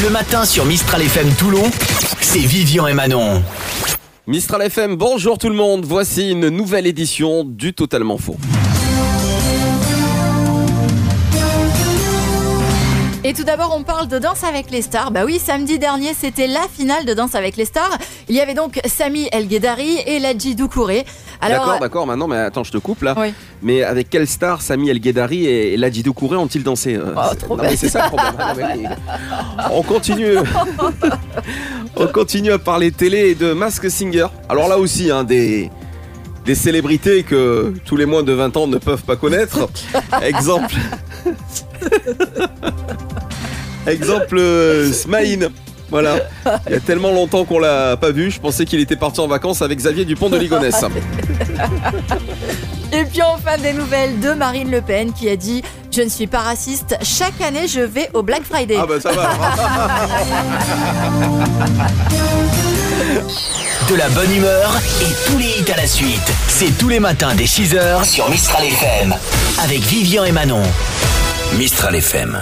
Le matin sur Mistral FM Toulon, c'est Vivian et Manon. Mistral FM, bonjour tout le monde. Voici une nouvelle édition du Totalement Faux. Et tout d'abord, on parle de Danse avec les stars. Bah oui, samedi dernier, c'était la finale de Danse avec les stars. Il y avait donc Sami El Ghedari et Ladji Doucouré. D'accord, d'accord, maintenant, mais attends, je te coupe là. Oui. Mais avec quelle star Sami El Ghedari et Ladji Doucouré ont-ils dansé euh, Oh, c'est- trop non, mais bête. c'est ça le problème. Mais oui. On continue. On continue à parler télé et de Mask Singer. Alors là aussi, hein, des, des célébrités que tous les moins de 20 ans ne peuvent pas connaître. Exemple. Exemple euh, Smaïn. Voilà. Il y a tellement longtemps qu'on l'a pas vu, je pensais qu'il était parti en vacances avec Xavier Dupont de Ligonnès. Et puis enfin, des nouvelles de Marine Le Pen qui a dit Je ne suis pas raciste. Chaque année, je vais au Black Friday. Ah bah ça va. De la bonne humeur et tous les hits à la suite. C'est tous les matins dès 6h sur Mistral FM. Avec Vivian et Manon. Mistral FM.